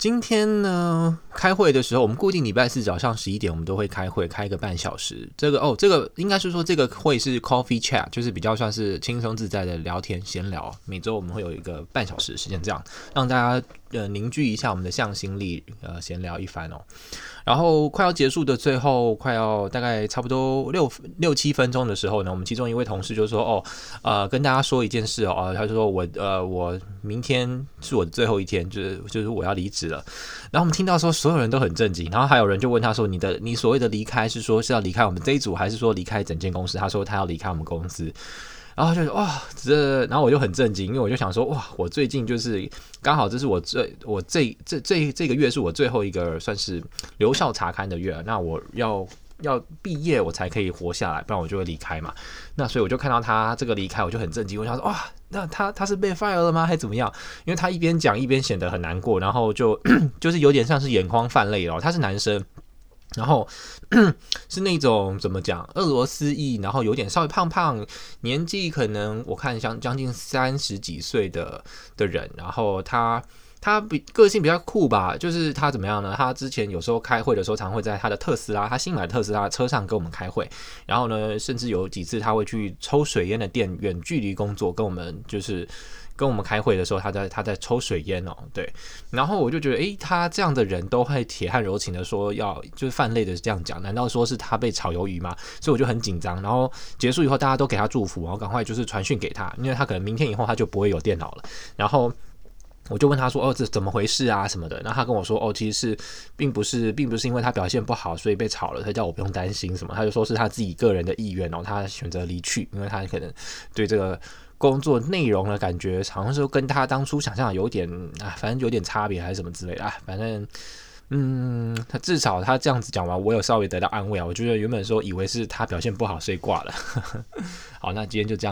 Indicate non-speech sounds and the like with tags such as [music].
今天呢，开会的时候，我们固定礼拜四早上十一点，我们都会开会，开个半小时。这个哦，这个应该是说这个会是 coffee chat，就是比较算是轻松自在的聊天闲聊。每周我们会有一个半小时的时间，这样让大家呃凝聚一下我们的向心力，呃闲聊一番哦。然后快要结束的最后，快要大概差不多六六七分钟的时候呢，我们其中一位同事就说：“哦，呃，跟大家说一件事哦，他就说我呃我明天是我的最后一天，就是就是我要离职了。”然后我们听到说，所所有人都很震惊，然后还有人就问他说：“你的你所谓的离开是说是要离开我们这一组，还是说离开整间公司？”他说他要离开我们公司。然后就哇，这，然后我就很震惊，因为我就想说，哇，我最近就是刚好这是我最我这这这这个月是我最后一个算是留校查勘的月，那我要要毕业我才可以活下来，不然我就会离开嘛。那所以我就看到他这个离开，我就很震惊，我想说，哇，那他他是被 fire 了吗，还怎么样？因为他一边讲一边显得很难过，然后就 [clears throat] 就是有点像是眼眶泛泪了。他是男生。然后 [clears throat] 是那种怎么讲，俄罗斯裔，然后有点稍微胖胖，年纪可能我看像将近三十几岁的的人。然后他他比个性比较酷吧，就是他怎么样呢？他之前有时候开会的时候，常会在他的特斯拉，他新买的特斯拉车上跟我们开会。然后呢，甚至有几次他会去抽水烟的店，远距离工作，跟我们就是。跟我们开会的时候，他在他在抽水烟哦，对，然后我就觉得，诶，他这样的人都会铁汉柔情的说要就是泛泪的这样讲，难道说是他被炒鱿鱼吗？所以我就很紧张。然后结束以后，大家都给他祝福，然后赶快就是传讯给他，因为他可能明天以后他就不会有电脑了。然后我就问他说，哦，这怎么回事啊什么的？然后他跟我说，哦，其实是并不是，并不是因为他表现不好所以被炒了，他叫我不用担心什么，他就说是他自己个人的意愿哦，他选择离去，因为他可能对这个。工作内容的感觉，好像是跟他当初想象有点啊，反正有点差别还是什么之类的啊，反正，嗯，他至少他这样子讲完，我有稍微得到安慰啊。我觉得原本说以为是他表现不好，所以挂了。[laughs] 好，那今天就这样。